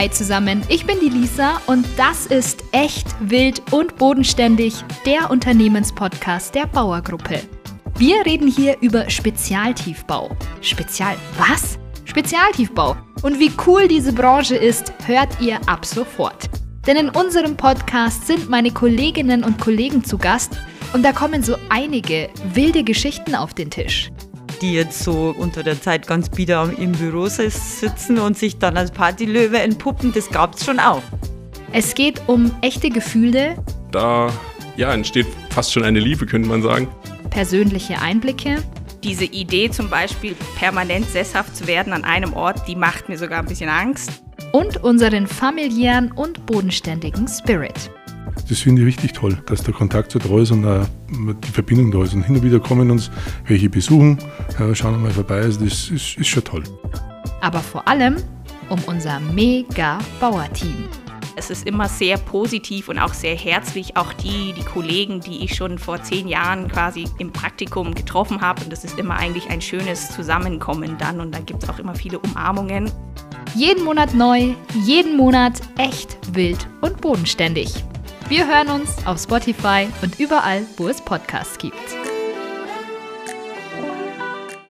Hi zusammen, ich bin die Lisa und das ist Echt, Wild und Bodenständig, der Unternehmenspodcast der Bauergruppe. Wir reden hier über Spezialtiefbau. Spezial was? Spezialtiefbau. Und wie cool diese Branche ist, hört ihr ab sofort. Denn in unserem Podcast sind meine Kolleginnen und Kollegen zu Gast und da kommen so einige wilde Geschichten auf den Tisch die jetzt so unter der Zeit ganz bieder im Büro sitzen und sich dann als Partylöwe entpuppen, das gab es schon auch. Es geht um echte Gefühle. Da ja, entsteht fast schon eine Liebe, könnte man sagen. Persönliche Einblicke. Diese Idee zum Beispiel, permanent sesshaft zu werden an einem Ort, die macht mir sogar ein bisschen Angst. Und unseren familiären und bodenständigen Spirit. Das finde ich richtig toll, dass der Kontakt so da ist und die Verbindung da ist. Und hin und wieder kommen uns welche besuchen, schauen mal vorbei. Also das ist, ist schon toll. Aber vor allem um unser mega Bauerteam. Es ist immer sehr positiv und auch sehr herzlich. Auch die, die Kollegen, die ich schon vor zehn Jahren quasi im Praktikum getroffen habe. Und das ist immer eigentlich ein schönes Zusammenkommen dann. Und da gibt es auch immer viele Umarmungen. Jeden Monat neu, jeden Monat echt, wild und bodenständig. Wir hören uns auf Spotify und überall, wo es Podcasts gibt.